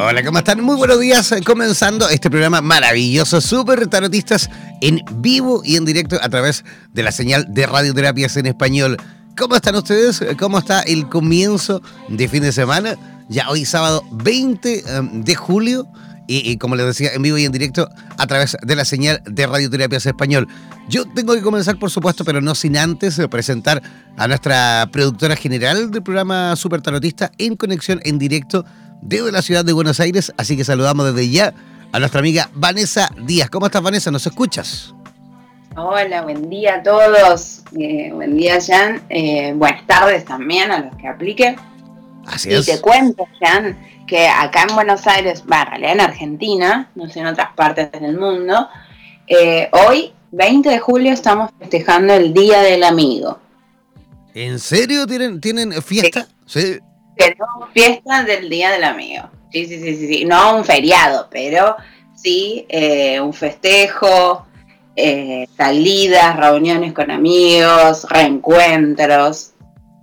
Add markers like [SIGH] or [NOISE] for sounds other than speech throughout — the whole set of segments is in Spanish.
Hola, ¿cómo están? Muy buenos días. Comenzando este programa maravilloso, Super Tarotistas en vivo y en directo a través de la señal de radioterapias en español. ¿Cómo están ustedes? ¿Cómo está el comienzo de fin de semana? Ya hoy sábado 20 em, de julio y, como les decía, en vivo y en directo a través de la señal de Radioterapias Español. Yo tengo que comenzar, por supuesto, pero no sin antes presentar a nuestra productora general del programa Super Tarotista en conexión en directo desde la ciudad de Buenos Aires, así que saludamos desde ya a nuestra amiga Vanessa Díaz. ¿Cómo estás, Vanessa? ¿Nos escuchas? Hola, buen día a todos. Eh, buen día, Jan. Eh, buenas tardes también a los que apliquen. Así es. Y te cuento, Jan, que acá en Buenos Aires, va, en realidad en Argentina, no sé en otras partes del mundo, eh, hoy, 20 de julio, estamos festejando el Día del Amigo. ¿En serio tienen, tienen fiesta? Sí no fiesta del Día del Amigo. Sí, sí, sí, sí, No un feriado, pero sí eh, un festejo, eh, salidas, reuniones con amigos, reencuentros.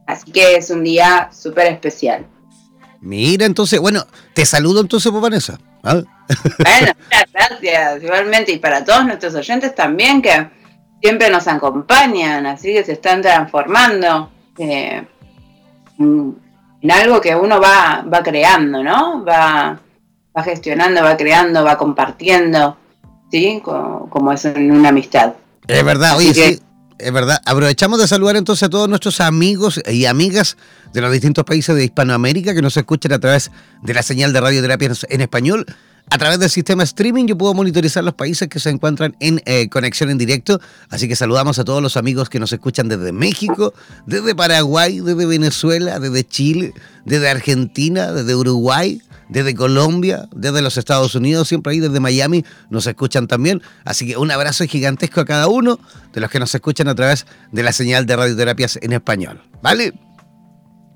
Así que es un día súper especial. Mira, entonces, bueno, te saludo entonces, por Vanessa. ¿ah? Bueno, [LAUGHS] muchas gracias, igualmente, y para todos nuestros oyentes también que siempre nos acompañan, así que se están transformando. Eh, mm, en algo que uno va, va creando, ¿no? Va, va gestionando, va creando, va compartiendo, ¿sí? Como, es en una amistad. Es verdad, oye, sí, es verdad. Aprovechamos de saludar entonces a todos nuestros amigos y amigas de los distintos países de Hispanoamérica que nos escuchan a través de la señal de radioterapia en español a través del sistema streaming yo puedo monitorizar los países que se encuentran en eh, conexión en directo, así que saludamos a todos los amigos que nos escuchan desde México, desde Paraguay, desde Venezuela, desde Chile, desde Argentina, desde Uruguay, desde Colombia, desde los Estados Unidos, siempre ahí desde Miami nos escuchan también. Así que un abrazo gigantesco a cada uno de los que nos escuchan a través de la señal de radioterapias en español. ¿Vale?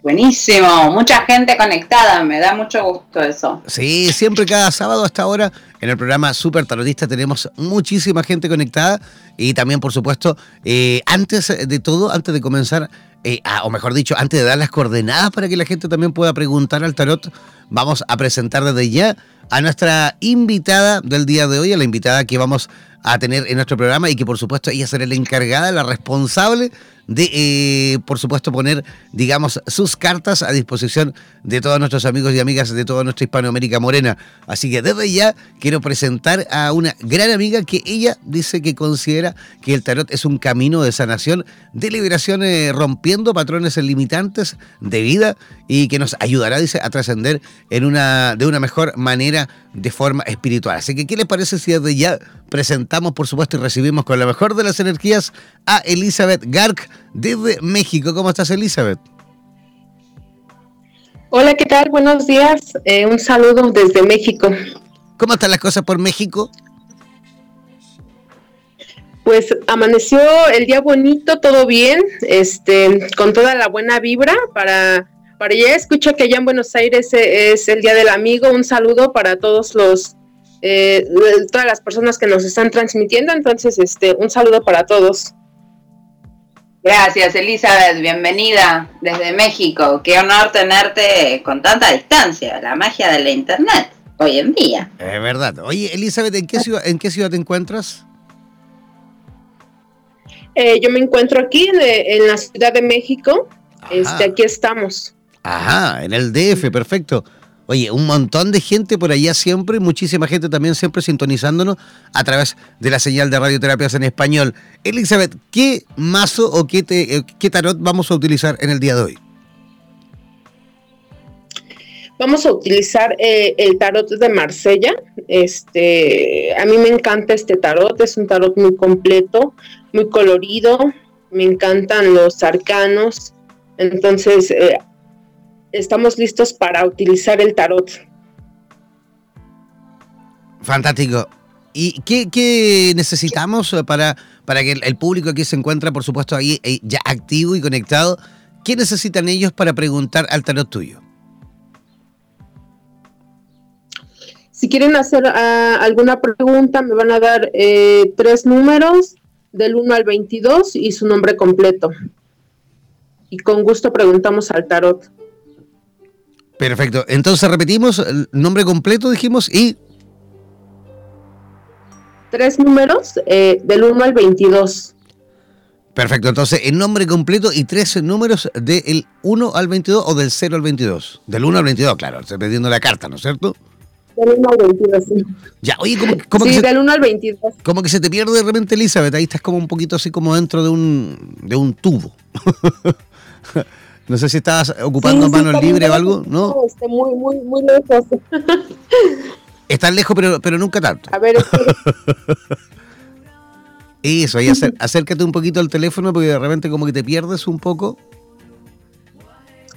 Buenísimo, mucha gente conectada, me da mucho gusto eso. Sí, siempre cada sábado hasta ahora en el programa Super Tarotista tenemos muchísima gente conectada y también, por supuesto, eh, antes de todo, antes de comenzar, eh, o mejor dicho, antes de dar las coordenadas para que la gente también pueda preguntar al tarot, vamos a presentar desde ya a nuestra invitada del día de hoy, a la invitada que vamos a tener en nuestro programa y que por supuesto ella será la encargada, la responsable de, eh, por supuesto, poner, digamos, sus cartas a disposición de todos nuestros amigos y amigas de toda nuestra Hispanoamérica morena. Así que desde ya quiero presentar a una gran amiga que ella dice que considera que el tarot es un camino de sanación, de liberación, eh, rompiendo patrones limitantes de vida y que nos ayudará, dice, a trascender en una, de una mejor manera de forma espiritual. Así que, ¿qué les parece si desde ya presentamos, por supuesto, y recibimos con la mejor de las energías a Elizabeth Gark desde México? ¿Cómo estás, Elizabeth? Hola, ¿qué tal? Buenos días. Eh, un saludo desde México. ¿Cómo están las cosas por México? Pues amaneció el día bonito, todo bien, este, con toda la buena vibra para para allá. Escucho que allá en Buenos Aires es el Día del Amigo. Un saludo para todos los eh, todas las personas que nos están transmitiendo. Entonces, este, un saludo para todos. Gracias, Elizabeth. Bienvenida desde México. Qué honor tenerte con tanta distancia. La magia de la Internet hoy en día. Es verdad. Oye, Elizabeth, ¿en qué ciudad, en qué ciudad te encuentras? Eh, yo me encuentro aquí en, la Ciudad de México. Este, aquí estamos. Ajá, en el DF, perfecto. Oye, un montón de gente por allá siempre, muchísima gente también siempre sintonizándonos a través de la señal de radioterapias en español. Elizabeth, ¿qué mazo o qué, eh, qué tarot vamos a utilizar en el día de hoy? Vamos a utilizar eh, el tarot de Marsella. Este, a mí me encanta este tarot, es un tarot muy completo, muy colorido. Me encantan los arcanos. Entonces, eh, estamos listos para utilizar el tarot. Fantástico. ¿Y qué, necesitamos para, para que el, público aquí se encuentra, por supuesto, ahí eh, ya activo y conectado? ¿Qué necesitan ellos para preguntar al tarot tuyo? Si quieren hacer ah, alguna pregunta, me van a dar eh, tres números del 1 al 22 y su nombre completo. Y con gusto preguntamos al tarot. Perfecto. Entonces repetimos el nombre completo, dijimos, y... Tres números eh, del 1 al 22. Perfecto. Entonces, el nombre completo y tres números del 1 al 22 o del 0 al 22. Del 1 al 22, claro. Estoy pidiendo la carta, ¿no es cierto? Del 1 al 22, sí. Ya, oye, ¿cómo, sí, del 1 al 22. Como que se te pierde de repente, Elizabeth. Ahí estás como un poquito así como dentro de un, de un tubo. [LAUGHS] No sé si estabas ocupando manos libres o algo, ¿no? Este, muy, muy, muy lejos. [LAUGHS] Estás lejos, pero, pero nunca tanto. A ver, [LAUGHS] Eso, ahí acércate un poquito al teléfono porque de repente como que te pierdes un poco.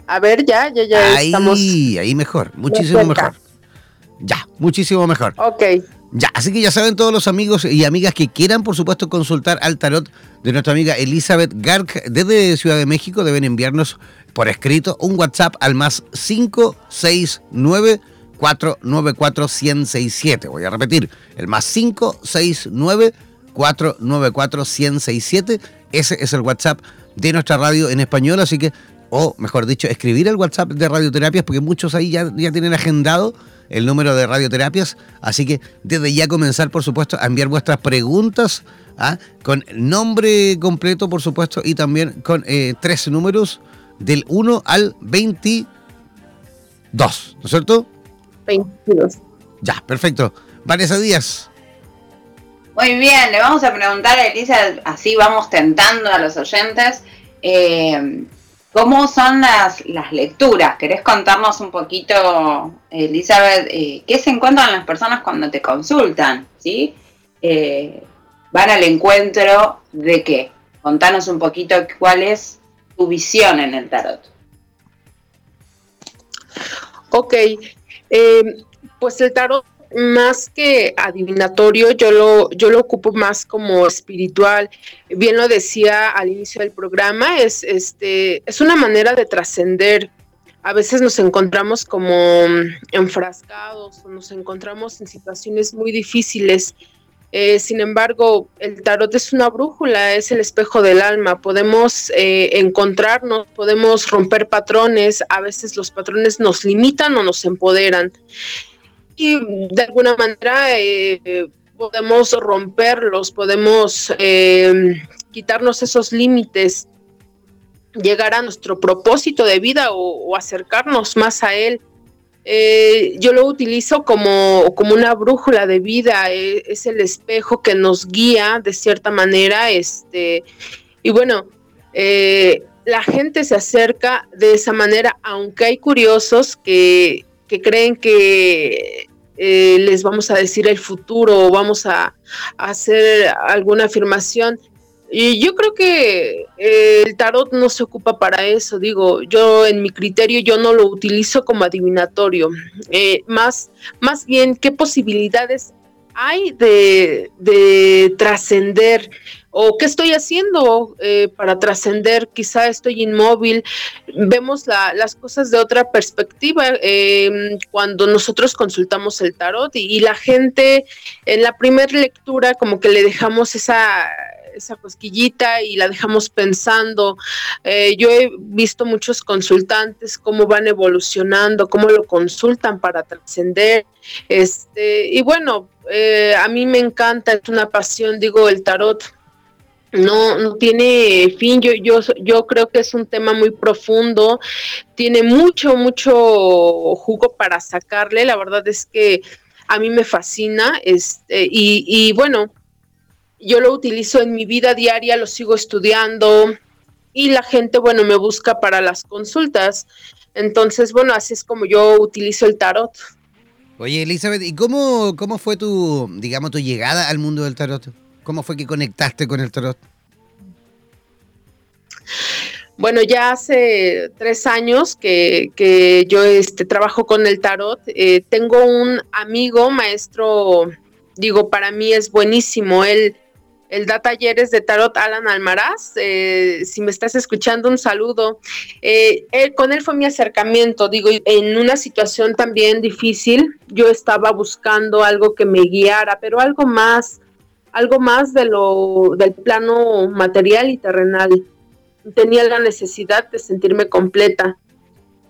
A ver, ya, ya, ya ahí, estamos. Ahí mejor, muchísimo mejor. Ya, muchísimo mejor. Ok. Ya, así que ya saben todos los amigos y amigas que quieran, por supuesto, consultar al tarot de nuestra amiga Elizabeth Gark desde Ciudad de México, deben enviarnos por escrito un WhatsApp al más 569 494 1067. Voy a repetir, el más 569 494 1067. Ese es el WhatsApp de nuestra radio en español, así que, o mejor dicho, escribir el WhatsApp de radioterapias, porque muchos ahí ya, ya tienen agendado el número de radioterapias, así que desde ya comenzar, por supuesto, a enviar vuestras preguntas ¿ah? con nombre completo, por supuesto, y también con eh, tres números del 1 al 22, ¿no es cierto? 22. Ya, perfecto. Vanessa Díaz. Muy bien, le vamos a preguntar a Elisa, así vamos tentando a los oyentes, eh, ¿cómo son las, las lecturas? ¿Querés contarnos un poquito, Elizabeth, eh, qué se encuentran las personas cuando te consultan? ¿sí? Eh, ¿Van al encuentro de qué? Contanos un poquito cuál es tu visión en el tarot. Ok, eh, pues el tarot más que adivinatorio, yo lo, yo lo ocupo más como espiritual. Bien lo decía al inicio del programa, es, este, es una manera de trascender. A veces nos encontramos como enfrascados nos encontramos en situaciones muy difíciles eh, sin embargo, el tarot es una brújula, es el espejo del alma. Podemos eh, encontrarnos, podemos romper patrones. A veces los patrones nos limitan o nos empoderan. Y de alguna manera eh, podemos romperlos, podemos quitarnos esos límites, llegar a nuestro propósito de vida o acercarnos más a él. Eh, yo lo utilizo como, como, una brújula de vida, eh, es el espejo que nos guía de cierta manera, este, y bueno, la gente se acerca de esa manera, aunque hay curiosos que, que creen que les vamos a decir el futuro o vamos a hacer alguna afirmación, y yo creo que eh, el tarot no se ocupa para eso, digo, yo en mi criterio yo no lo utilizo como adivinatorio, eh, más, más bien qué posibilidades hay de, trascender, o qué estoy haciendo eh, para trascender, quizá estoy inmóvil, vemos las cosas de otra perspectiva em, cuando nosotros consultamos el tarot y, la gente en la primera lectura como que le dejamos esa cosquillita y la dejamos pensando. Eh, yo he visto muchos consultantes cómo van evolucionando, cómo lo consultan para trascender. Este, y bueno, eh, a mí me encanta, es una pasión, digo, el tarot no, no tiene fin. Yo, yo, yo creo que es un tema muy profundo, tiene mucho, mucho jugo para sacarle. La verdad es que a mí me fascina. Este, y, y bueno, yo lo utilizo en mi vida diaria, lo sigo estudiando y la gente, bueno, me busca para las consultas. Entonces, bueno, así es como yo utilizo el tarot. Oye, Elizabeth, ¿y cómo, cómo fue tu, digamos, tu llegada al mundo del tarot? ¿Cómo fue que conectaste con el tarot? Bueno, ya hace tres años que, yo este, trabajo con el tarot. Eh, tengo un amigo, maestro, digo, para mí es buenísimo. Él, él da talleres de tarot, Alan Almaraz. Eh, si me estás escuchando, un saludo. Eh, con él fue mi acercamiento, digo, en una situación también difícil. Yo estaba buscando algo que me guiara, pero algo más algo más de lo del plano material y terrenal. Tenía la necesidad de sentirme completa.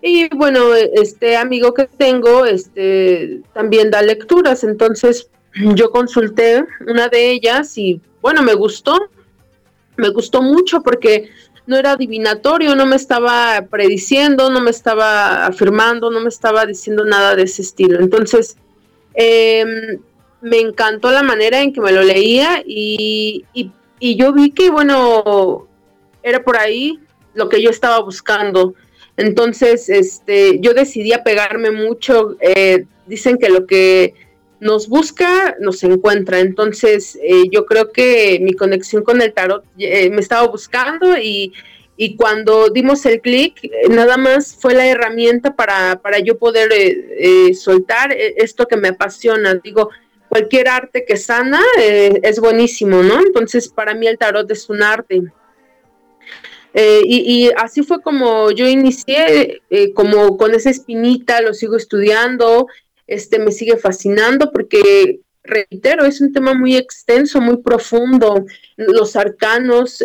Y bueno, este amigo que tengo este también da lecturas, entonces [CLEARS THROAT] yo consulté una de ellas y bueno, me gustó. Me gustó mucho porque no era adivinatorio, no me estaba prediciendo, no me estaba afirmando, no me estaba diciendo nada de ese estilo. Entonces, eh, me encantó la manera en que me lo leía y, yo vi que, bueno, era por ahí lo que yo estaba buscando. Entonces, este, yo decidí apegarme mucho. Eh, dicen que lo que nos busca, nos encuentra. Entonces, eh, yo creo que mi conexión con el tarot eh, me estaba buscando y, y cuando dimos el clic, nada más fue la herramienta para, para yo poder soltar esto que me apasiona. Digo, cualquier arte que sana eh, es buenísimo, ¿no? Entonces, para mí el tarot es un arte. Eh, y, así fue como yo inicié, eh, como con esa espinita, lo sigo estudiando, este me sigue fascinando porque, reitero, es un tema muy extenso, muy profundo. Los arcanos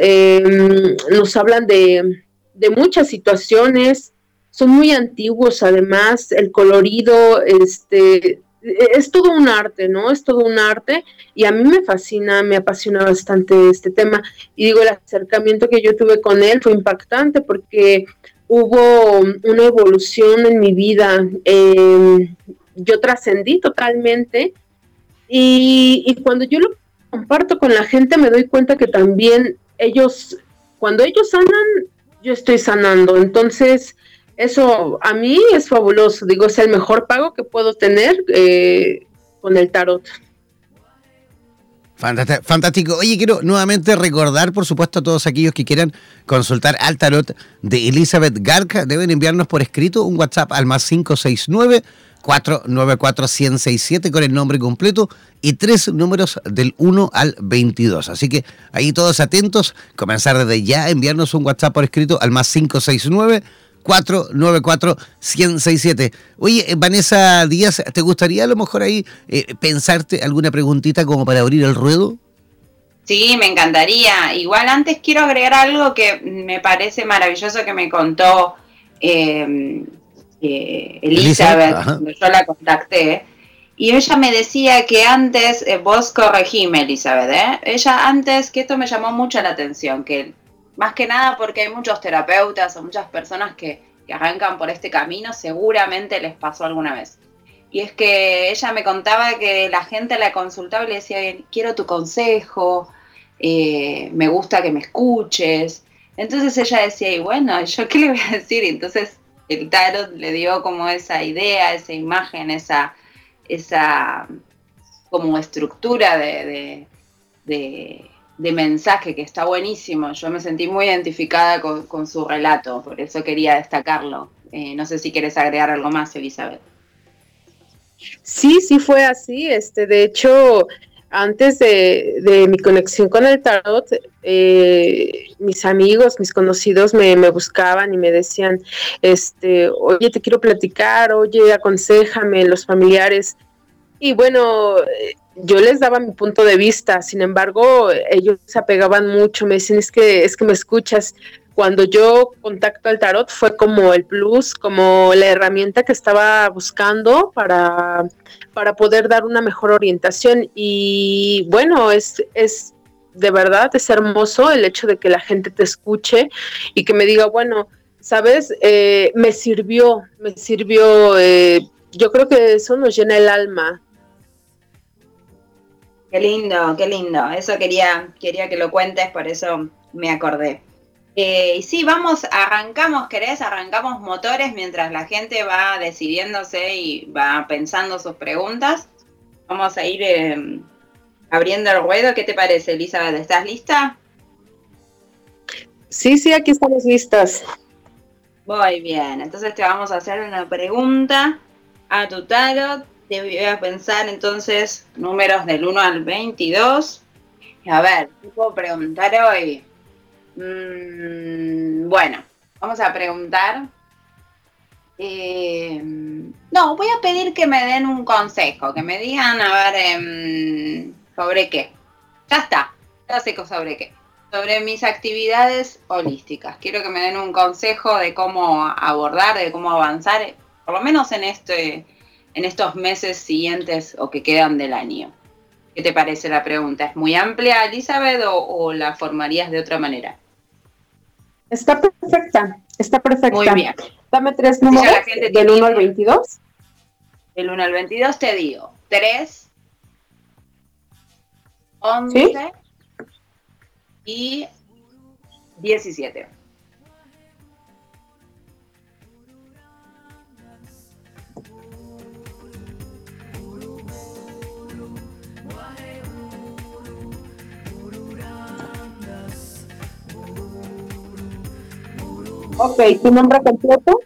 nos hablan de, de muchas situaciones, son muy antiguos además, el colorido, este, es todo un arte, ¿no? Es todo un arte y a mí me fascina, me apasiona bastante este tema. Y digo, el acercamiento que yo tuve con él fue impactante porque hubo una evolución en mi vida. Em, yo trascendí totalmente y, y cuando yo lo comparto con la gente me doy cuenta que también ellos, cuando ellos sanan, yo estoy sanando. Entonces, eso a mí es fabuloso, digo, es el mejor pago que puedo tener eh, con el tarot. Fantástico. Oye, quiero nuevamente recordar, por supuesto, a todos aquellos que quieran consultar al tarot de Elizabeth Garca, deben enviarnos por escrito un WhatsApp al más 569 494 167 con el nombre completo y tres números del 1 al 22. Así que ahí todos atentos, comenzar desde ya, enviarnos un WhatsApp por escrito al más 569 494-1067. Oye, eh, Vanessa Díaz, ¿te gustaría a lo mejor ahí eh, pensarte alguna preguntita como para abrir el ruedo? Sí, me encantaría. Igual antes quiero agregar algo que me parece maravilloso que me contó em, eh, Elizabeth, cuando yo la contacté. Y ella me decía que antes, vos corregime, Elizabeth, ella antes, que esto me llamó mucho la atención, que más que nada porque hay muchos terapeutas o muchas personas que, arrancan por este camino, seguramente les pasó alguna vez. Y es que ella me contaba que la gente la consultaba y le decía, quiero tu consejo, eh, me gusta que me escuches. Entonces ella decía, y bueno, ¿yo qué le voy a decir? entonces el tarot le dio como esa idea, esa imagen, esa, esa como estructura de de mensaje que está buenísimo. Yo me sentí muy identificada con, su relato, por eso quería destacarlo. Eh, no sé si quieres agregar algo más, Elizabeth. Sí, sí fue así. Este, de hecho, antes de, mi conexión con el tarot, eh, mis amigos, mis conocidos me, buscaban y me decían, este, oye, te quiero platicar, oye, aconsejame, los familiares. Y bueno, yo les daba mi punto de vista, sin embargo, ellos se apegaban mucho, me decían, es que, es que me escuchas. Cuando yo contacto al tarot fue como el plus, como la herramienta que estaba buscando para, para poder dar una mejor orientación. Y bueno, es, es de verdad, es hermoso el hecho de que la gente te escuche y que me diga, bueno, sabes, eh, me sirvió, me sirvió, eh, yo creo que eso nos llena el alma, Qué lindo, qué lindo. Eso quería, quería que lo cuentes, por eso me acordé. Eh, y sí, vamos, arrancamos, ¿querés? Arrancamos motores mientras la gente va decidiéndose y va pensando sus preguntas. Vamos a ir em, abriendo el ruedo. ¿Qué te parece, Elizabeth? ¿Estás lista? Sí, sí, aquí estamos listas. Muy bien, entonces te vamos a hacer una pregunta a tu tarot te voy a pensar entonces números del 1 al 22. A ver, ¿qué puedo preguntar hoy? Mm, bueno, vamos a preguntar. Eh, no, voy a pedir que me den un consejo, que me digan, a ver, em, sobre qué. Ya está, ya sé sobre qué. Sobre mis actividades holísticas. Quiero que me den un consejo de cómo abordar, de cómo avanzar, por lo menos en este en estos meses siguientes o que quedan del año? ¿Qué te parece la pregunta? ¿Es muy amplia, Elizabeth, o, la formarías de otra manera? Está perfecta, está perfecta. Muy bien. Dame tres números del 1 al 22. Del 1 al 22 te digo 3, 11 y 17. Ok, ¿tu nombre completo?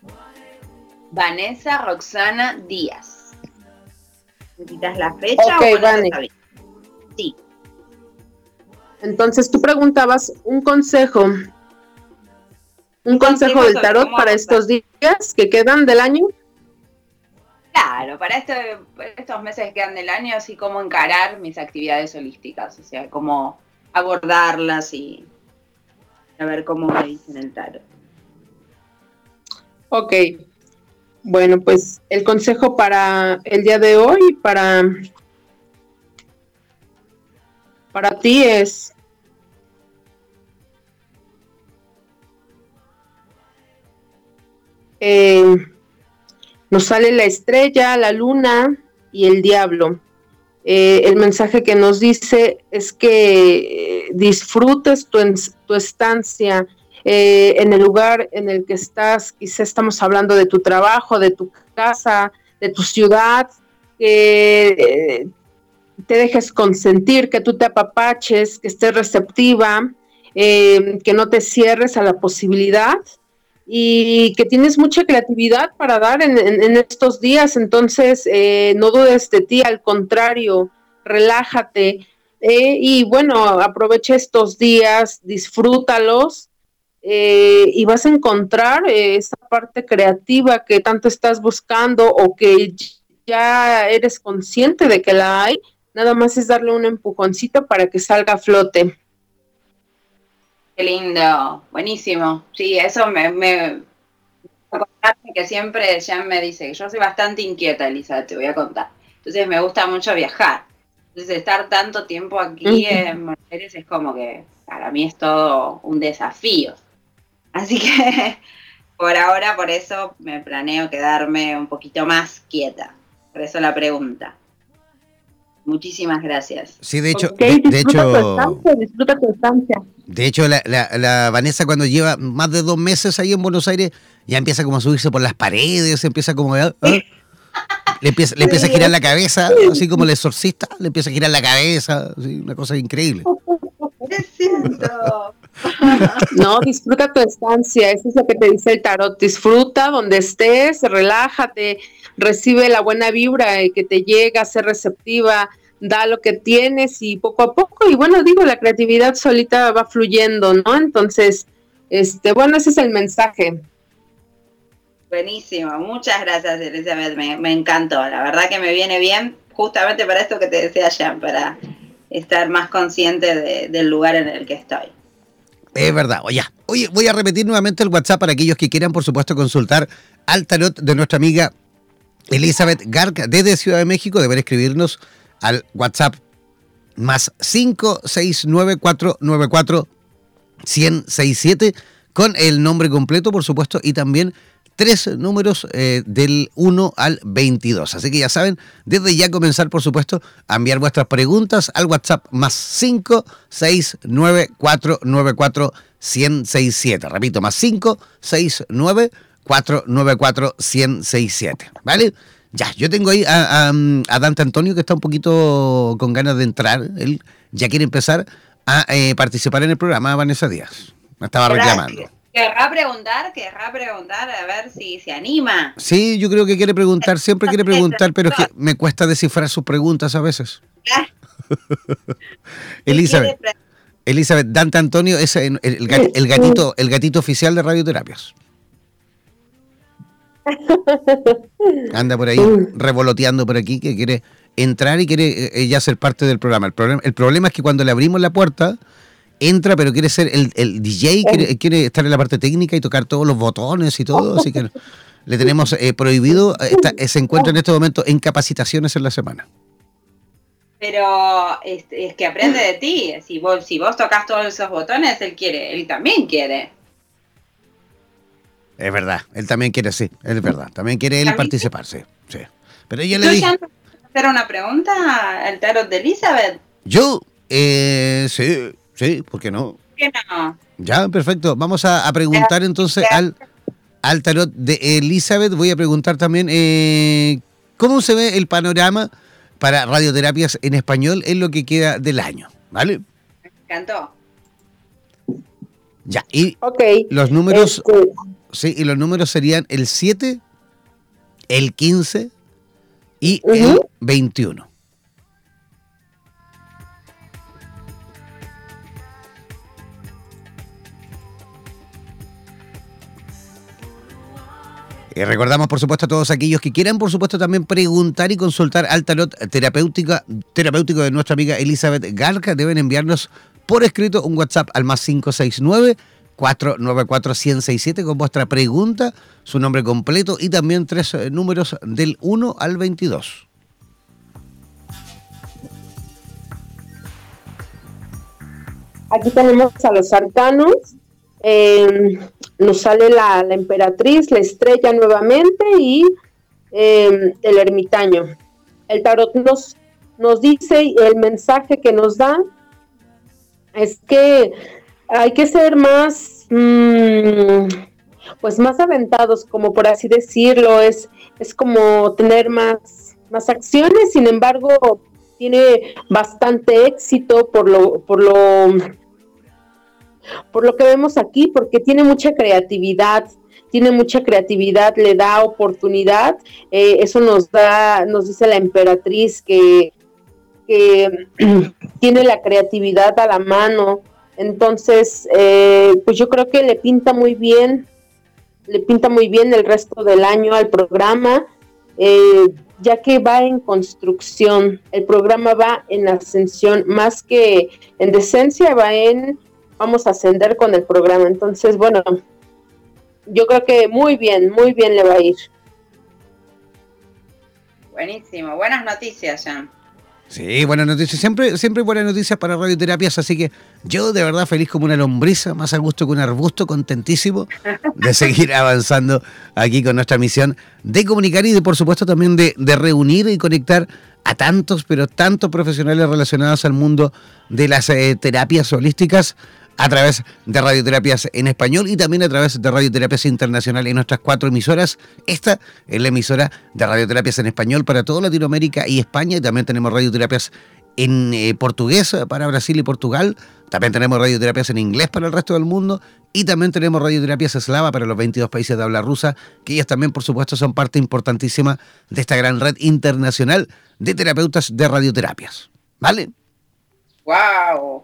Vanessa Roxana Díaz. ¿Necesitas la fecha o Vanessa. Sí. Entonces tú preguntabas un consejo. Un consejo del tarot para estos días que quedan del año. Claro, para, estos meses que quedan del año, así como encarar mis actividades holísticas, o sea, cómo abordarlas y a ver cómo me dicen el tarot. Ok. Bueno, pues el consejo para el día de hoy, para, para ti es eh, nos sale la estrella, la luna y el diablo. Eh, el mensaje que nos dice es que disfrutes tu, tu estancia eh, en el lugar en el que estás, quizá estamos hablando de tu trabajo, de tu casa, de tu ciudad, que eh, te dejes consentir, que tú te apapaches, que estés receptiva, eh, que no te cierres a la posibilidad y que tienes mucha creatividad para dar en, estos días, entonces no dudes de ti, al contrario, relájate. y bueno, aprovecha estos días, disfrútalos eh, y vas a encontrar eh, esa parte creativa que tanto estás buscando o que ya eres consciente de que la hay, nada más es darle un empujoncito para que salga a flote. Qué lindo, buenísimo. Sí, eso me, me que siempre ya me dice que yo soy bastante inquieta, Elisa, te voy a contar. Entonces me gusta mucho viajar. Entonces estar tanto tiempo aquí en Buenos Aires es como que para mí es todo un desafío. Así que [LAUGHS] por ahora, por eso me planeo quedarme un poquito más quieta. Por eso la pregunta. Muchísimas gracias. Sí, de hecho, de, hecho, disfruta tu estancia. De hecho, la, Vanessa cuando lleva más de dos meses ahí en Buenos Aires ya empieza como a subirse por las paredes, empieza como ¿ah? le empieza, le empieza a girar la cabeza, así como el exorcista, le empieza a girar la cabeza, una cosa increíble. [LAUGHS] ¿Qué siento? No, disfruta tu estancia, eso es lo que te dice el tarot, disfruta donde estés, relájate, recibe la buena vibra que te llega, sé receptiva, da lo que tienes y poco a poco, y bueno, digo, la creatividad solita va fluyendo, ¿no? Entonces, este, bueno, ese es el mensaje. Buenísimo, muchas gracias Elizabeth, me, encantó, la verdad que me viene bien justamente para esto que te decía ya, para estar más consciente del lugar en el que estoy. Es verdad, oye, oye, voy a repetir nuevamente el WhatsApp para aquellos que quieran, por supuesto, consultar al tarot de nuestra amiga Elizabeth Garca desde Ciudad de México. Deber escribirnos al WhatsApp más 569494167 1067 con el nombre completo, por supuesto, y también tres números eh, del 1 al 22. Así que ya saben, desde ya comenzar, por supuesto, a enviar vuestras preguntas al WhatsApp más 569494167. Repito, más 569494167. ¿Vale? Ya, yo tengo ahí a, Dante Antonio que está un poquito con ganas de entrar. Él ya quiere empezar a eh, participar en el programa, Vanessa Díaz. Me estaba reclamando. Querrá preguntar, querrá preguntar a ver si se anima. Sí, yo creo que quiere preguntar, siempre quiere preguntar, pero es que me cuesta descifrar sus preguntas a veces. [LAUGHS] Elizabeth. Elizabeth, Dante Antonio es el, gatito, el gatito oficial de radioterapias. [LAUGHS] Anda por ahí revoloteando por aquí que quiere entrar y quiere eh, ya ser parte del programa. El problema, el problema es que cuando le abrimos la puerta, entra, pero quiere ser el, DJ, quiere, estar en la parte técnica y tocar todos los botones y todo, así que [LAUGHS] le tenemos eh, prohibido, eh, se encuentra en este momento en capacitaciones en la semana. Pero es, que aprende de ti, si vos, si vos tocas todos esos botones, él quiere, él también quiere. Es verdad, él también quiere, sí, es verdad, también quiere él participar, sí, Pero ella le dije... hacer una pregunta al tarot de Elizabeth? Yo, eh, sí, Sí, ¿por qué no? ¿Qué no? Ya, perfecto. Vamos a, preguntar entonces al, al tarot de Elizabeth. Voy a preguntar también eh, cómo se ve el panorama para radioterapias en español en lo que queda del año. ¿Vale? Me encantó. Ya, y los números. Este sí, y los números serían el 7, el 15 y el 21. Y recordamos, por supuesto, a todos aquellos que quieran, por supuesto, también preguntar y consultar al tarot terapéutico de nuestra amiga Elizabeth Garca, deben enviarnos por escrito un WhatsApp al más 569 494 167 con vuestra pregunta, su nombre completo y también tres eh, números del 1 al 22. Aquí tenemos a los arcanos. Eh, nos sale la, emperatriz, la estrella nuevamente y em, el ermitaño. El tarot nos, nos dice, el mensaje que nos da es que hay que ser más, mm, pues más aventados, como por así decirlo, es, es como tener más, más acciones, sin embargo, tiene bastante éxito por lo, por lo por lo que vemos aquí, porque tiene mucha creatividad, tiene mucha creatividad, le da oportunidad. Eh, eso nos da, nos dice la emperatriz que, [CLEARS THROAT] tiene la creatividad a la mano. Entonces, eh, pues yo creo que le pinta muy bien, le pinta muy bien el resto del año al programa, eh, ya que va en construcción. El programa va en ascensión, más que en decencia, va en vamos a ascender con el programa. Entonces, bueno, yo creo que muy bien, muy bien le va a ir. Buenísimo, buenas noticias, Jan. Sí, buenas noticias. Siempre, siempre buenas noticias para radioterapias, así que yo de verdad feliz como una lombriza, más a gusto que un arbusto, contentísimo de [LAUGHS] seguir avanzando aquí con nuestra misión de comunicar y de por supuesto también de, de reunir y conectar a tantos, pero tantos profesionales relacionados al mundo de las eh, terapias holísticas a través de radioterapias en español y también a través de radioterapias internacional en nuestras cuatro emisoras. Esta es la emisora de radioterapias en español para toda Latinoamérica y España y también tenemos radioterapias en eh, portugués para Brasil y Portugal, También tenemos radioterapias en inglés para el resto del mundo y también tenemos radioterapias eslava para los 22 países de habla rusa, que ellas también, por supuesto, son parte importantísima de esta gran red internacional de terapeutas de radioterapias. ¿Vale? ¡Wow!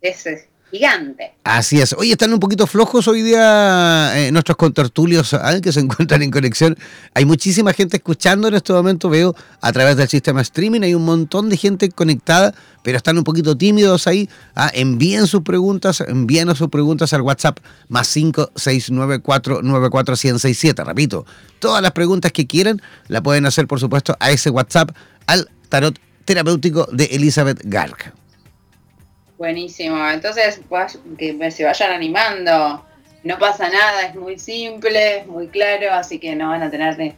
Ese gigante. Así es. Hoy están un poquito flojos hoy día eh, nuestros contertulios que se encuentran en conexión. Hay muchísima gente escuchando en este momento, veo a través del sistema streaming, hay un montón de gente conectada, pero están un poquito tímidos ahí. ¿ah? Envíen sus preguntas, envíen sus preguntas al WhatsApp más 569494167. Repito, todas las preguntas que quieran la pueden hacer, por supuesto, a ese WhatsApp al tarot terapéutico de Elizabeth Garg. Buenísimo. Entonces, pues, que se vayan animando. No pasa nada, es muy simple, es muy claro, así que no van a tener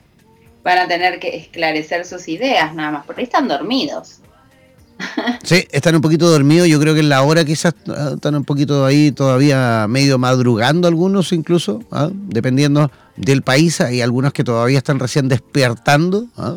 van a tener que esclarecer sus ideas nada más, porque están dormidos. [LAUGHS] Sí, están un poquito dormidos. Yo creo que en la hora quizás ah, están un poquito ahí todavía medio madrugando algunos incluso, ¿ah? dependiendo del país. Hay algunos que todavía están recién despertando. ¿ah?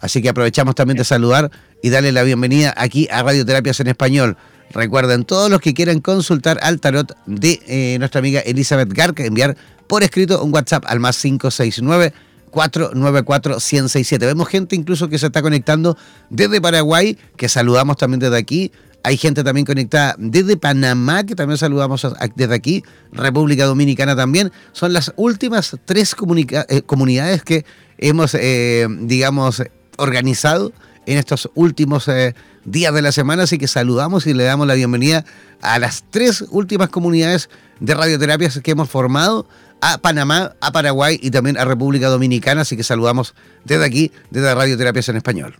Así que aprovechamos también de saludar y darle la bienvenida aquí a Radioterapias en Español. Recuerden, todos los que quieran consultar al tarot de eh, nuestra amiga Elizabeth Garca, enviar por escrito un WhatsApp al más 569 494 167 Vemos gente incluso que se está conectando desde Paraguay, que saludamos también desde aquí. Hay gente también conectada desde Panamá, que también saludamos desde aquí. República Dominicana también. Son las últimas tres eh, comunidades que hemos, eh, digamos, organizado en estos últimos eh, días de la semana, así que saludamos y le damos la bienvenida a las tres últimas comunidades de radioterapias que hemos formado, a Panamá, a Paraguay y también a República Dominicana, así que saludamos desde aquí, desde Radioterapias en Español.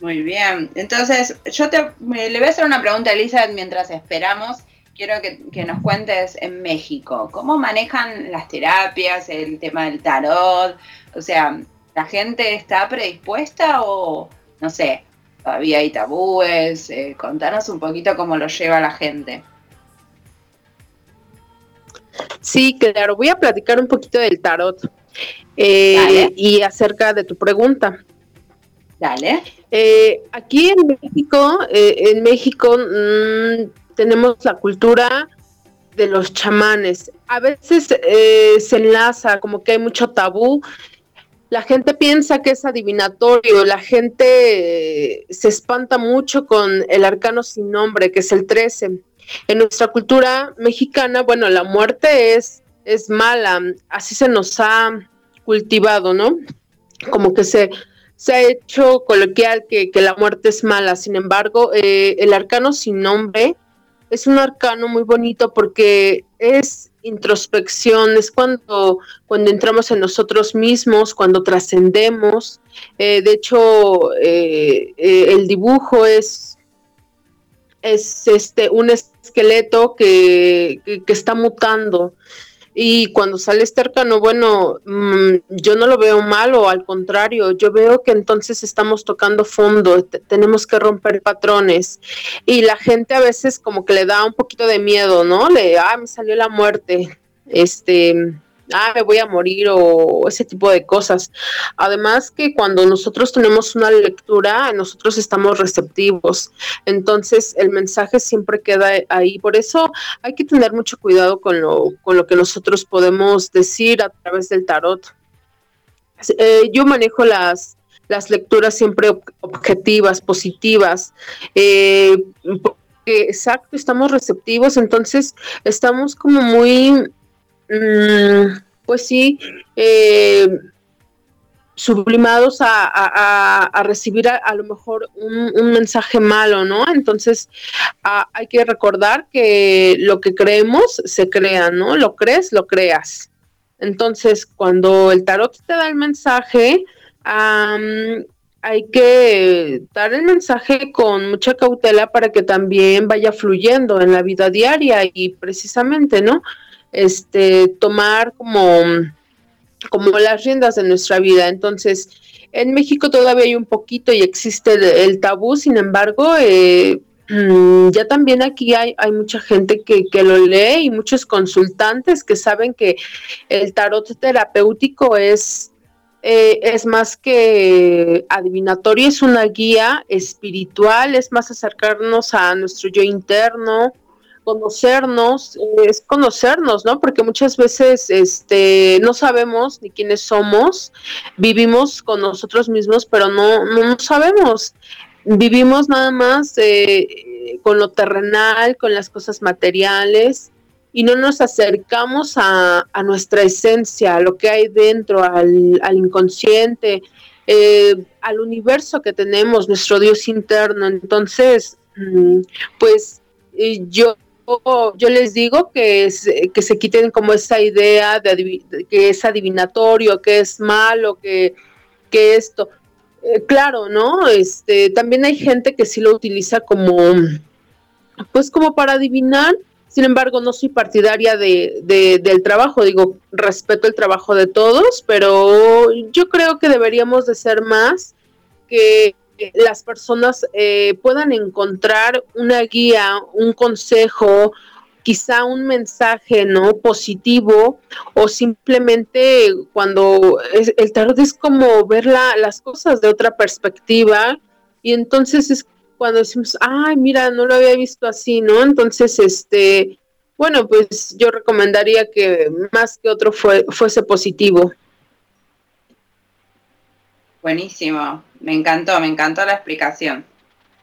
Muy bien, entonces yo te, le voy a hacer una pregunta a Elizabeth mientras esperamos. Quiero que, que nos cuentes en México, ¿cómo manejan las terapias, el tema del tarot? O sea, ¿La gente está predispuesta o, no sé, todavía hay tabúes? Eh, contanos un poquito cómo lo lleva la gente. Sí, claro, voy a platicar un poquito del tarot eh, y acerca de tu pregunta. Dale. Eh, aquí en México, en México mm, tenemos la cultura de los chamanes. A veces se enlaza como que hay mucho tabú la gente piensa que es adivinatorio, la gente eh, se espanta mucho con el arcano sin nombre, que es el 13. En nuestra cultura mexicana, bueno, la muerte es, es mala, así se nos ha cultivado, ¿no? Como que se, se ha hecho coloquial que, que, la muerte es mala, sin embargo, eh, el arcano sin nombre es un arcano muy bonito porque es introspección, es cuando, cuando entramos en nosotros mismos, cuando trascendemos. Eh, de hecho, eh, eh, el dibujo es, es este, un esqueleto que, que, está mutando. Y cuando sale este arcano, bueno, mm, yo no lo veo mal o al contrario, yo veo que entonces estamos tocando fondo, tenemos que romper patrones. Y la gente a veces como que le da un poquito de miedo, ¿no? Le, ah, me salió la muerte, este, ah, me voy a morir o ese tipo de cosas. Además que cuando nosotros tenemos una lectura, nosotros estamos receptivos. Entonces el mensaje siempre queda ahí. Por eso hay que tener mucho cuidado con lo, con lo que nosotros podemos decir a través del tarot. Eh, yo manejo las, las lecturas siempre objetivas, positivas. Eh, exacto, estamos receptivos, entonces estamos como muy pues sí, eh, sublimados a, recibir a, lo mejor un, mensaje malo, ¿no? Entonces hay que recordar que lo que creemos se crea, ¿no? Lo crees, lo creas. Entonces, cuando el tarot te da el mensaje, hay que dar el mensaje con mucha cautela para que también vaya fluyendo en la vida diaria y precisamente, ¿no? Este, tomar como, como las riendas de nuestra vida. Entonces, en México todavía hay un poquito y existe el, tabú, sin embargo, eh, mm, ya también aquí hay, hay mucha gente que, que, lo lee y muchos consultantes que saben que el tarot terapéutico es eh, es más que adivinatorio, es una guía espiritual, es más acercarnos a nuestro yo interno, conocernos, es conocernos, ¿no? Porque muchas veces este, no sabemos ni quiénes somos, vivimos con nosotros mismos, pero no, no sabemos. Vivimos nada más eh, con lo terrenal, con las cosas materiales, y no nos acercamos a, nuestra esencia, a lo que hay dentro, al, inconsciente, eh, al universo que tenemos, nuestro Dios interno. Entonces, mm, pues eh, yo yo les digo que, que se quiten como esa idea de, que es adivinatorio, que es malo, que, que esto. Eh, claro, ¿no? Este, también hay gente que sí lo utiliza como, pues como para adivinar. Sin embargo, no soy partidaria de, del trabajo. Digo, respeto el trabajo de todos, pero yo creo que deberíamos de ser más que las personas eh, puedan encontrar una guía, un consejo, quizá un mensaje no positivo o simplemente cuando el tarot es como ver las cosas de otra perspectiva y entonces es cuando decimos, ay, mira, no lo había visto así, ¿no? Entonces, este, bueno, pues yo recomendaría que más que otro fue, fuese positivo. Buenísimo, me encantó, me encantó la explicación.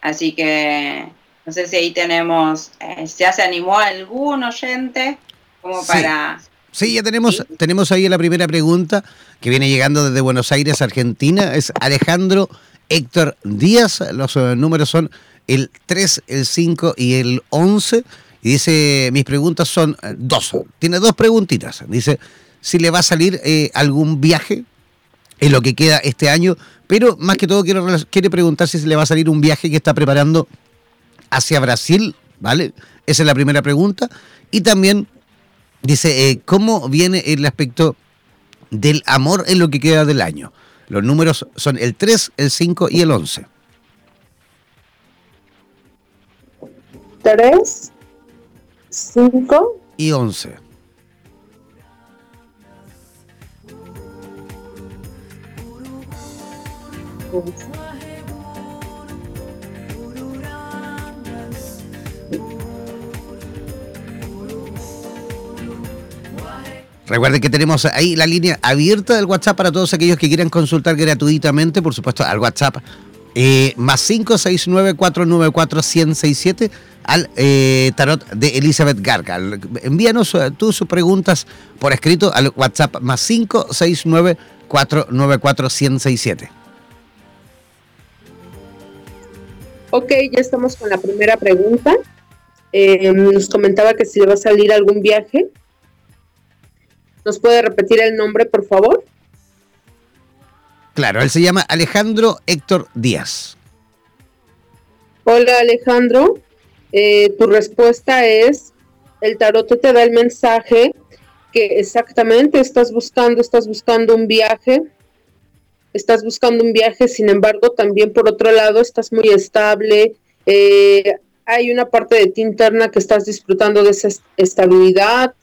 Así que no sé si ahí tenemos, eh, ¿ya se animó algún oyente como para... Sí, ya tenemos, tenemos ahí la primera pregunta que viene llegando desde Buenos Aires, Argentina. Es Alejandro Héctor Díaz. Los eh, números son el 3, el 5 y el 11. Y dice, mis preguntas son eh, dos. Tiene dos preguntitas. Dice, si le va a salir algún viaje es lo que queda este año, pero más que todo quiero, quiere preguntar si se le va a salir un viaje que está preparando hacia Brasil, ¿vale? Esa es la primera pregunta. Y también dice, eh, ¿cómo viene el aspecto del amor en lo que queda del año? Los números son el 3, el 5 y el 11. 3, 5 y 11. Recuerden que tenemos ahí la línea abierta del WhatsApp para todos aquellos que quieran consultar gratuitamente, por supuesto, al WhatsApp eh, más 569-494-1067 al eh, tarot de Elizabeth Garga. Envíanos eh, tus preguntas por escrito al WhatsApp más 569-494-1067. Ok, ya estamos con la primera pregunta. Eh, nos comentaba que si le va a salir algún viaje. ¿Nos puede repetir el nombre, por favor? Claro, él se llama Alejandro Héctor Díaz. Hola Alejandro, eh, tu respuesta es, el tarot te da el mensaje que exactamente estás buscando, estás buscando un viaje, estás buscando un viaje, sin embargo, también por otro lado estás muy estable, eh, hay una parte de ti interna que estás disfrutando de esa estabilidad,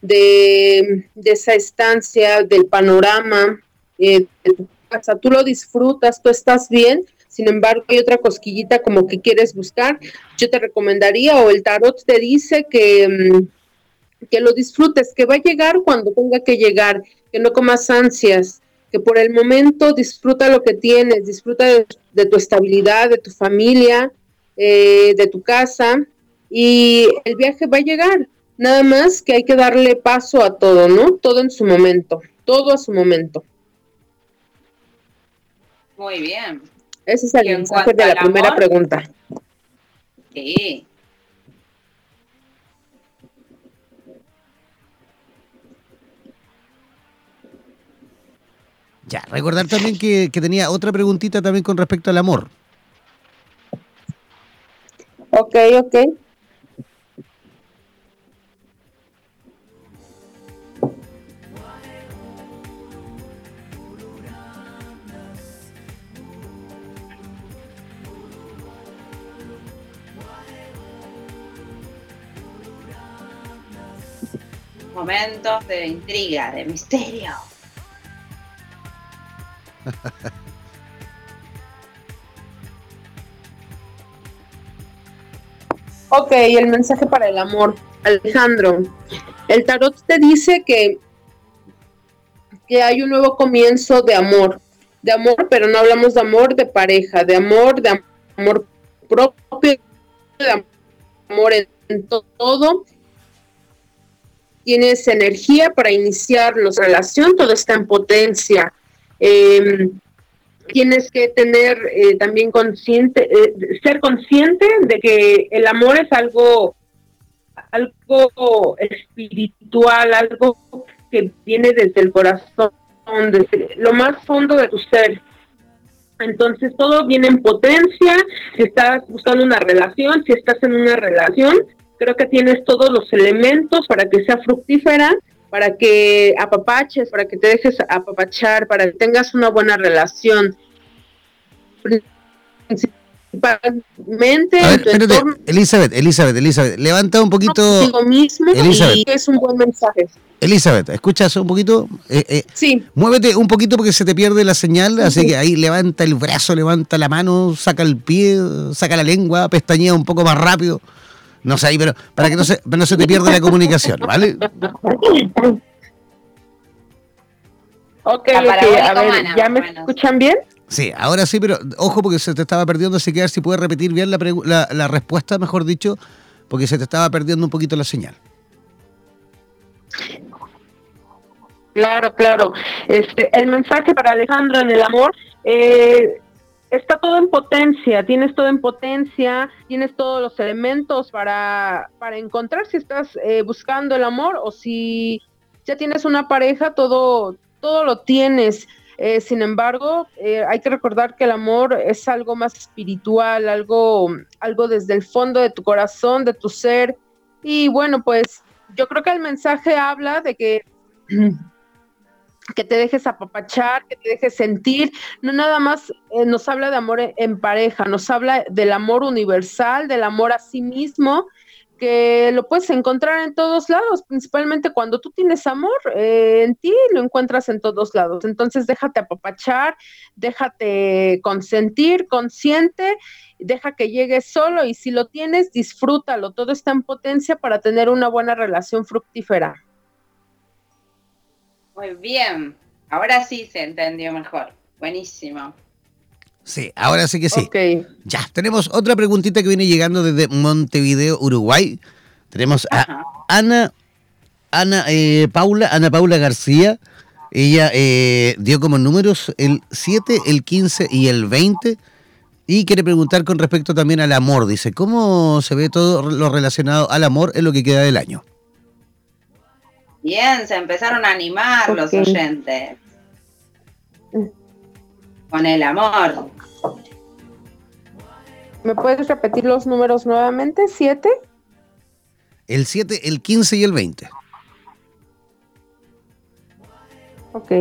de, esa estancia, del panorama eh, de tu casa, tú lo disfrutas, tú estás bien, sin embargo hay otra cosquillita como que quieres buscar, yo te recomendaría o el tarot te dice que, mm, que lo disfrutes, que va a llegar cuando tenga que llegar, que no comas ansias, que por el momento disfruta lo que tienes, disfruta de, tu estabilidad, de tu familia, eh, de tu casa y el viaje va a llegar. Nada más que hay que darle paso a todo, ¿no? Todo en su momento, todo a su momento. Muy bien. Ese es el mensaje de la primera pregunta. Sí. Ya, recordar también que, tenía otra preguntita también con respecto al amor. Ok, ok. Momentos de intriga, de misterio. [LAUGHS] ok, el mensaje para el amor. Alejandro, el tarot te dice que, que hay un nuevo comienzo de amor, de amor, pero no hablamos de amor de pareja, de amor, de amor propio, de amor en todo. Tienes energía para iniciar la relación, todo está en potencia. Em, tienes que tener eh, también consciente, eh, ser consciente de que el amor es algo algo espiritual, algo que viene desde el corazón, desde lo más fondo de tu ser. Entonces todo viene en potencia, si estás buscando una relación, si estás en una relación, creo que tienes todos los elementos para que sea fructífera, para que apapaches, para que te dejes apapachar, para que tengas una buena relación principalmente Elizabeth, Elizabeth, Elizabeth, levanta un poquito. mismo Elizabeth. es un buen mensaje. Elizabeth, ¿escuchas un poquito? Eh, eh, sí. Muévete un poquito porque se te pierde la señal, así que ahí levanta el brazo, levanta la mano, saca el pie, saca la lengua, pestañea un poco más rápido. No sé, pero para que no se, no se te pierda la comunicación, ¿vale? Ok, a ver, ¿ya me escuchan bien? Sí, ahora sí, pero ojo porque se te estaba perdiendo, así que a ver si puedes repetir bien la, la, respuesta, mejor dicho, porque se te estaba perdiendo un poquito la señal. Claro, claro. Este, el mensaje para Alejandro en el amor eh, está todo en potencia, tienes todo en potencia, tienes todos los elementos para, para encontrar si estás eh, buscando el amor o si ya tienes una pareja, todo, todo lo tienes. Eh, sin embargo, eh, hay que recordar que el amor es algo más espiritual, algo, algo desde el fondo de tu corazón, de tu ser. Y bueno, pues yo creo que el mensaje habla de que [CLEARS THROAT] que te dejes apapachar, que te dejes sentir, no nada más eh, nos habla de amor en, pareja, nos habla del amor universal, del amor a sí mismo que lo puedes encontrar en todos lados, principalmente cuando tú tienes amor eh, en ti, lo encuentras en todos lados. Entonces déjate apapachar, déjate consentir, consciente, deja que llegue solo y si lo tienes, disfrútalo. Todo está en potencia para tener una buena relación fructífera. Muy bien, ahora sí se entendió mejor. Buenísimo. Sí, ahora sí que sí. Ya, tenemos otra preguntita que viene llegando desde Montevideo, Uruguay. Tenemos a Ana, Ana eh, Paula, Ana Paula García. Ella eh, dio como números el 7, el 15 y el 20. Y quiere preguntar con respecto también al amor. Dice, ¿cómo se ve todo lo relacionado al amor en lo que queda del año? Bien, se empezaron a animar los oyentes con el amor. ¿Me puedes repetir los números nuevamente? ¿Siete? El 7, el 15 y el 20. Ok.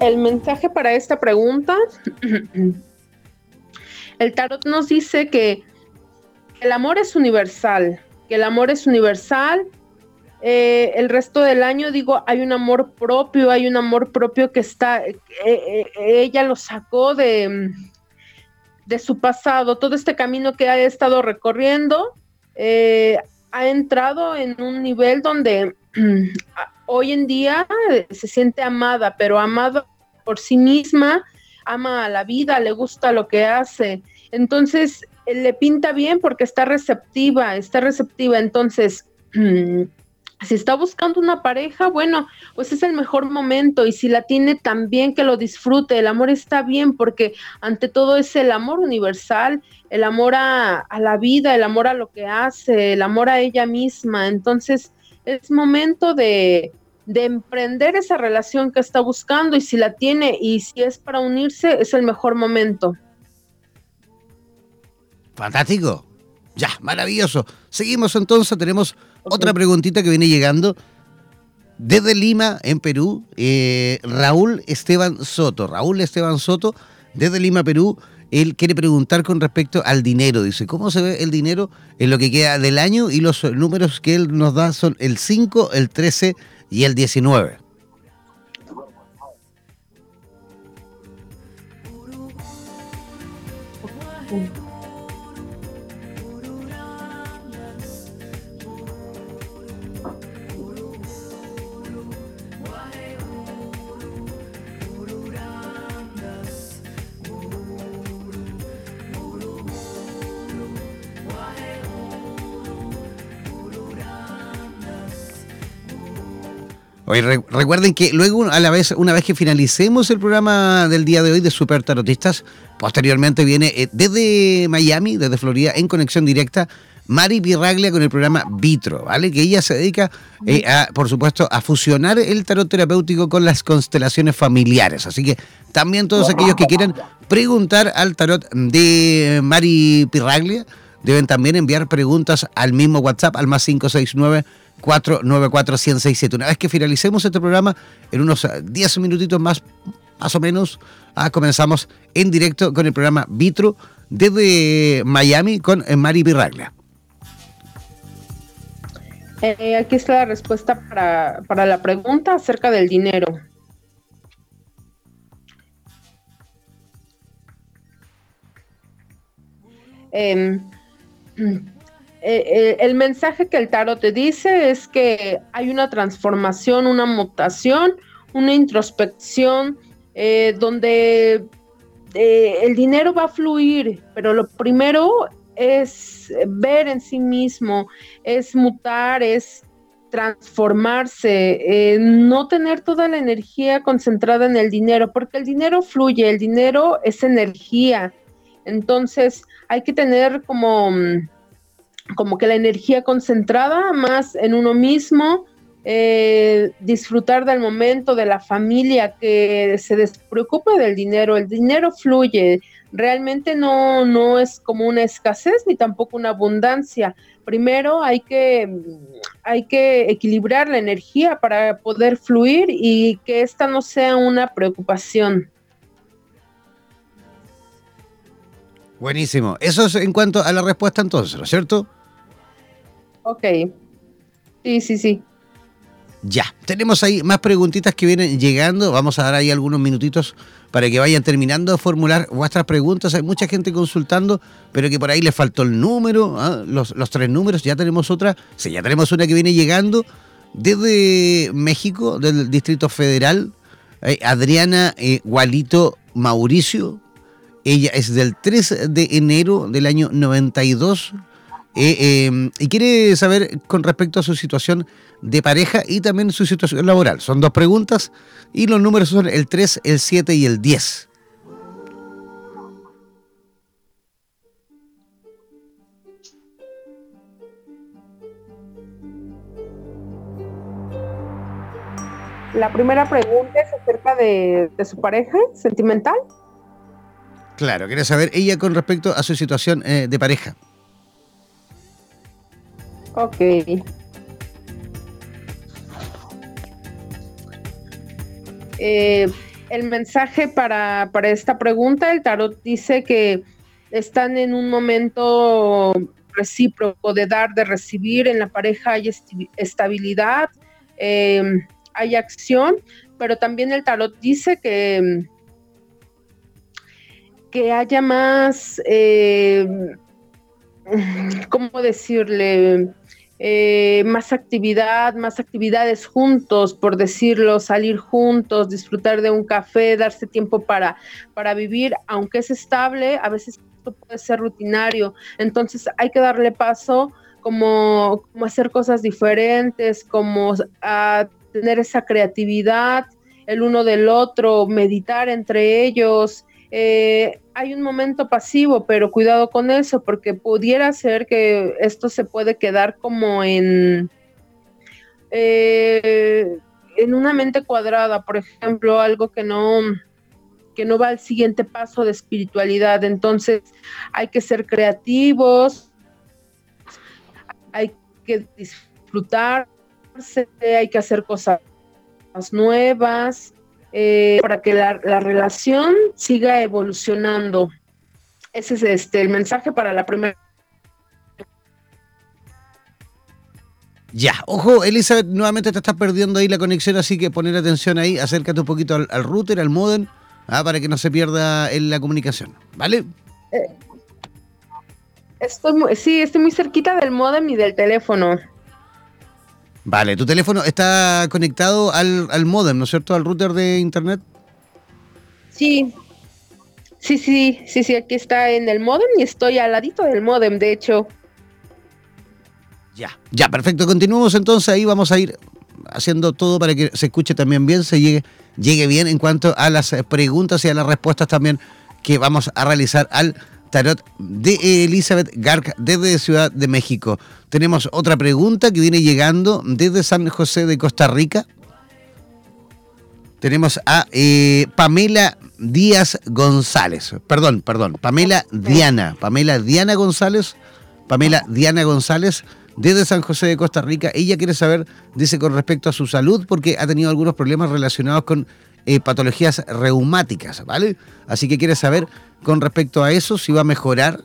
El mensaje para esta pregunta, [CLEARS THROAT] el tarot nos dice que el amor es universal, que el amor es universal. Eh, el resto del año, digo, hay un amor propio, hay un amor propio que está, eh, eh, ella lo sacó de, de su pasado, todo este camino que ha estado recorriendo, ha entrado en un nivel donde [CLEARS THROAT] hoy en día se siente amada, pero amada por sí misma, ama a la vida, le gusta lo que hace. Entonces, le pinta bien porque está receptiva, está receptiva. Entonces, [CLEARS THROAT] si está buscando una pareja, bueno, pues es el mejor momento y si la tiene también que lo disfrute, el amor está bien porque ante todo es el amor universal, el amor a la vida, el amor a lo que hace, el amor a ella misma. Entonces, es momento de, de emprender esa relación que está buscando y si la tiene y si es para unirse, es el mejor momento. Fantástico. Ya, maravilloso. Seguimos entonces, tenemos otra preguntita que viene llegando desde Lima, en Perú. Eh, Raúl Esteban Soto. Raúl Esteban Soto, desde Lima, Perú. Él quiere preguntar con respecto al dinero. Dice, ¿cómo se ve el dinero en lo que queda del año? Y los números que él nos da son el 5, el 13 y el 19. Oye, recuerden que luego, a la vez, una vez que finalicemos el programa del día de hoy de Super Tarotistas, posteriormente viene eh, desde Miami, desde Florida, en conexión directa, Mari Pirraglia con el programa Vitro, ¿vale? Que ella se dedica, eh, a, por supuesto, a fusionar el tarot terapéutico con las constelaciones familiares. Así que también todos aquellos que quieran preguntar al tarot de Mari Pirraglia deben también enviar preguntas al mismo WhatsApp, al más 569 494 167 Una vez que finalicemos este programa, en unos 10 minutitos más, más o menos, ah, comenzamos en directo con el programa Vitro desde Miami con eh, Mari Pirraglia. Eh, aquí está la respuesta para, para, la pregunta acerca del dinero. Eh, eh, eh, el mensaje que el tarot te dice es que hay una transformación, una mutación, una introspección, eh, donde el dinero va a fluir, pero lo primero es ver en sí mismo, es mutar, es transformarse, no tener toda la energía concentrada en el dinero, porque el dinero fluye, el dinero es energía. Entonces hay que tener como mm, como que la energía concentrada más en uno mismo, eh, disfrutar del momento, de la familia, que se despreocupe del dinero. El dinero fluye, realmente no, no es como una escasez ni tampoco una abundancia. Primero hay que, hay que equilibrar la energía para poder fluir y que esta no sea una preocupación. Buenísimo. Eso es en cuanto a la respuesta entonces, ¿no es cierto? Ok. Sí, sí, sí. Ya, tenemos ahí más preguntitas que vienen llegando. Vamos a dar ahí algunos minutitos para que vayan terminando de formular vuestras preguntas. Hay mucha gente consultando, pero que por ahí le faltó el número, ¿ah? los, tres números. Ya tenemos otra. Sí, ya tenemos una que viene llegando desde México, del Distrito Federal. Eh, Adriana eh, Gualito Mauricio. Ella es del 3 de enero del año 92 eh, em, y quiere saber con respecto a su situación de pareja y también su situación laboral. Son dos preguntas y los números son el 3, el 7 y el 10. La primera pregunta es acerca de, su pareja sentimental. Claro, quiere saber ella con respecto a su situación eh, de pareja. Ok. Eh, el mensaje para, esta pregunta, el tarot dice que están en un momento recíproco de dar, de recibir, en la pareja hay estabilidad, em, hay acción, pero también el tarot dice que, que haya más, em, ¿cómo decirle? Eh, más actividad, más actividades juntos, por decirlo, salir juntos, disfrutar de un café, darse tiempo para, para vivir, aunque es estable, a veces esto puede ser rutinario, entonces hay que darle paso como, como hacer cosas diferentes, como a tener esa creatividad el uno del otro, meditar entre ellos, eh, hay un momento pasivo, pero cuidado con eso, porque pudiera ser que esto se puede quedar como en, eh, en una mente cuadrada, por ejemplo, algo que no, que no va al siguiente paso de espiritualidad. Entonces hay que ser creativos, hay que disfrutarse, hay que hacer cosas nuevas, eh, para que la, relación siga evolucionando. Ese es este, el mensaje para la primera. Ya, ojo, Elizabeth, nuevamente te estás perdiendo ahí la conexión, así que poner atención ahí, acércate un poquito al, router, al modem, ah, para que no se pierda en la comunicación, ¿vale? Eh, estoy sí, estoy muy cerquita del modem y del teléfono. Vale, tu teléfono está conectado al, al modem, ¿no es cierto? Al router de internet. Sí, sí, sí, sí, sí, aquí está en el modem y estoy al ladito del modem, de hecho. Ya, ya, perfecto. Continuamos entonces ahí, vamos a ir haciendo todo para que se escuche también bien, se llegue, llegue bien en cuanto a las preguntas y a las respuestas también que vamos a realizar al tarot de Elizabeth Garc desde Ciudad de México. Tenemos otra pregunta que viene llegando desde San José de Costa Rica. Tenemos a eh, Pamela Díaz González. Perdón, perdón. Pamela Diana. Pamela Diana González. Pamela Diana González desde San José de Costa Rica. Ella quiere saber, dice, con respecto a su salud, porque ha tenido algunos problemas relacionados con eh, patologías reumáticas, ¿vale? Así que quiere saber con respecto a eso si va a mejorar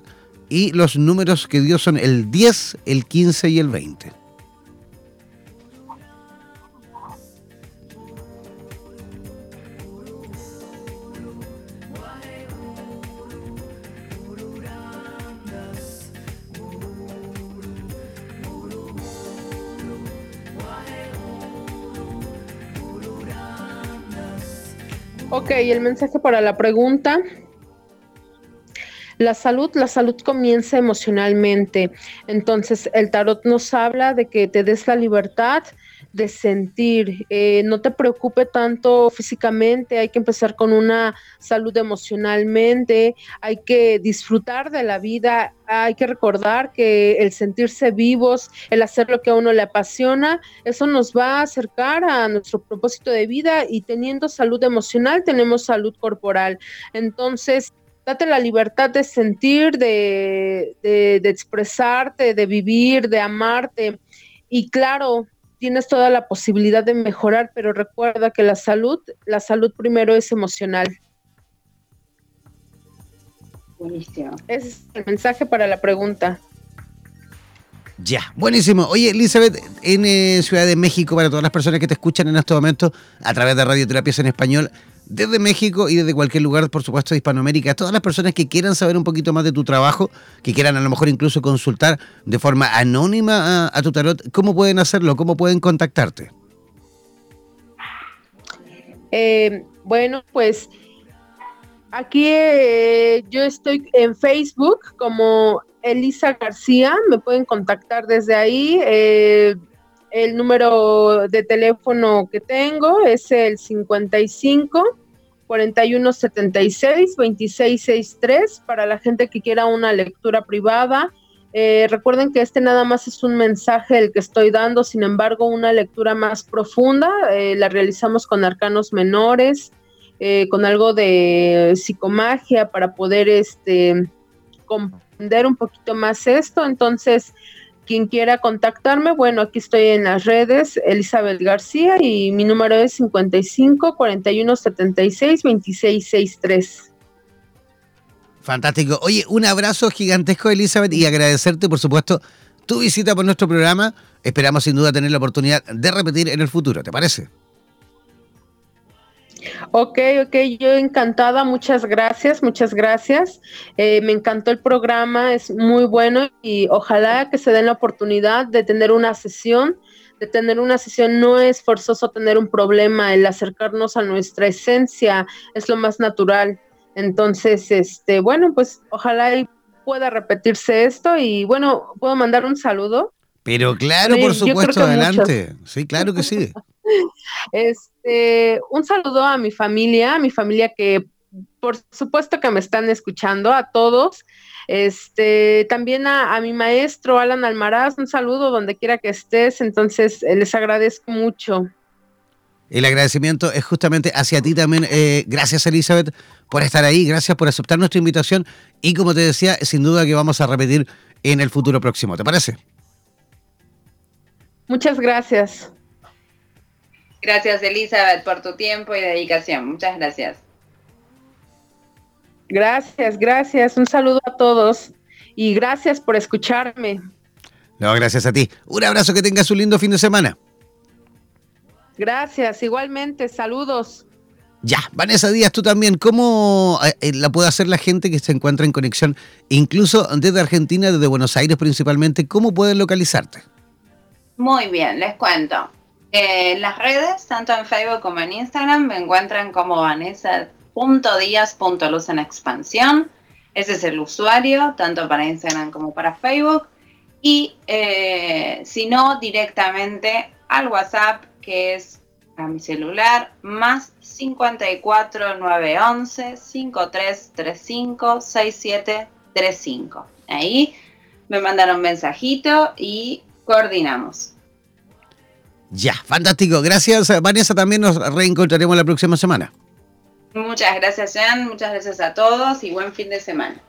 y los números que dio son el 10, el 15 y el 20. Ok, el mensaje para la pregunta. La salud, la salud comienza emocionalmente. Entonces, el tarot nos habla de que te des la libertad de sentir. Eh, no te preocupe tanto físicamente, hay que empezar con una salud emocionalmente, hay que disfrutar de la vida, hay que recordar que el sentirse vivos, el hacer lo que a uno le apasiona, eso nos va a acercar a nuestro propósito de vida y teniendo salud emocional tenemos salud corporal. Entonces, date la libertad de sentir, de, de expresarte, de vivir, de amarte. Y claro, tienes toda la posibilidad de mejorar, pero recuerda que la salud, la salud primero es emocional. Buenísimo. Ese es el mensaje para la pregunta. Ya, buenísimo. Oye, Elizabeth, en eh, Ciudad de México, para todas las personas que te escuchan en este momento a través de Radioterapias en Español, desde México y desde cualquier lugar, por supuesto, de Hispanoamérica, todas las personas que quieran saber un poquito más de tu trabajo, que quieran a lo mejor incluso consultar de forma anónima a, tu tarot, ¿cómo pueden hacerlo? ¿Cómo pueden contactarte? Eh, bueno, pues aquí eh, yo estoy en Facebook como Elisa García, me pueden contactar desde ahí. Eh, el número de teléfono que tengo es el 55 4176 2663 para la gente que quiera una lectura privada. Eh, recuerden que este nada más es un mensaje el que estoy dando, sin embargo, una lectura más profunda eh, la realizamos con arcanos menores, con algo de psicomagia para poder este, comprender un poquito más esto. Entonces, quien quiera contactarme, bueno, aquí estoy en las redes, Elizabeth García, y mi número es 55 41 76 26 63. Fantástico. Oye, un abrazo gigantesco, Elizabeth, y agradecerte, por supuesto, tu visita por nuestro programa. Esperamos sin duda tener la oportunidad de repetir en el futuro, ¿te parece? Ok, ok, yo encantada, muchas gracias, muchas gracias. Eh, me encantó el programa, es muy bueno y ojalá que se den la oportunidad de tener una sesión. De tener una sesión no es forzoso tener un problema, el acercarnos a nuestra esencia es lo más natural. Entonces, este, bueno, pues ojalá pueda repetirse esto y bueno, puedo mandar un saludo. Pero claro, por supuesto, adelante. Sí, claro que sí. Este, un saludo a mi familia, a mi familia que por supuesto que me están escuchando, a todos. Este, también a, mi maestro Alan Almaraz, un saludo donde quiera que estés. Entonces, eh, les agradezco mucho. El agradecimiento es justamente hacia ti también. Eh, gracias, Elizabeth, por estar ahí. Gracias por aceptar nuestra invitación. Y como te decía, sin duda que vamos a repetir en el futuro próximo. ¿Te parece? Muchas gracias. Gracias, Elizabeth, por tu tiempo y dedicación. Muchas gracias. Gracias, gracias. Un saludo a todos y gracias por escucharme. No, gracias a ti. Un abrazo, que tengas un lindo fin de semana. Gracias, igualmente. Saludos. Ya, Vanessa Díaz, tú también, ¿cómo eh, eh, la puede hacer la gente que se encuentra en conexión, incluso desde Argentina, desde Buenos Aires principalmente? ¿Cómo pueden localizarte? Muy bien, les cuento. En las redes, tanto en Facebook como en Instagram, me encuentran como vanessa.díaz.luz en expansión. Ese es el usuario, tanto para Instagram como para Facebook. Y eh, si no, directamente al WhatsApp, que es a mi celular, más 54 911 5335 6735. Ahí me mandaron un mensajito y coordinamos. Ya, fantástico. Gracias, Vanessa. También nos reencontraremos la próxima semana. Muchas gracias, Jan. Muchas gracias a todos y buen fin de semana.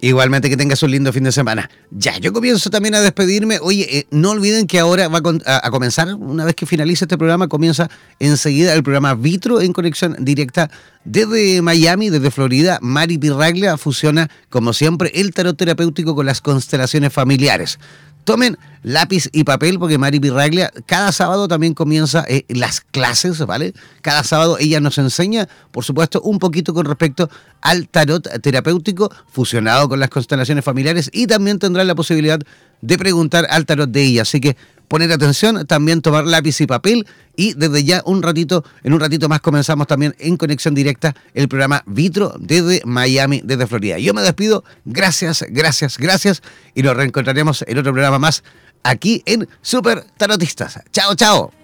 Igualmente que tengas un lindo fin de semana. Ya, yo comienzo también a despedirme. Oye, eh, no olviden que ahora va a, comenzar, una vez que finalice este programa, comienza enseguida el programa Vitro en conexión directa desde Miami, desde Florida. Mari Pirraglia fusiona, como siempre, el tarot terapéutico con las constelaciones familiares. Tomen lápiz y papel porque Mari Pirraglia cada sábado también comienza eh, las clases, ¿vale? Cada sábado ella nos enseña, por supuesto, un poquito con respecto al tarot terapéutico fusionado con las constelaciones familiares y también tendrán la posibilidad de preguntar al tarot de ella. Así que poner atención, también tomar lápiz y papel y desde ya un ratito, en un ratito más comenzamos también en conexión directa el programa Vitro desde Miami, desde Florida. Yo me despido, gracias, gracias, gracias y nos reencontraremos en otro programa más aquí en Super Tarotistas. Chao, chao.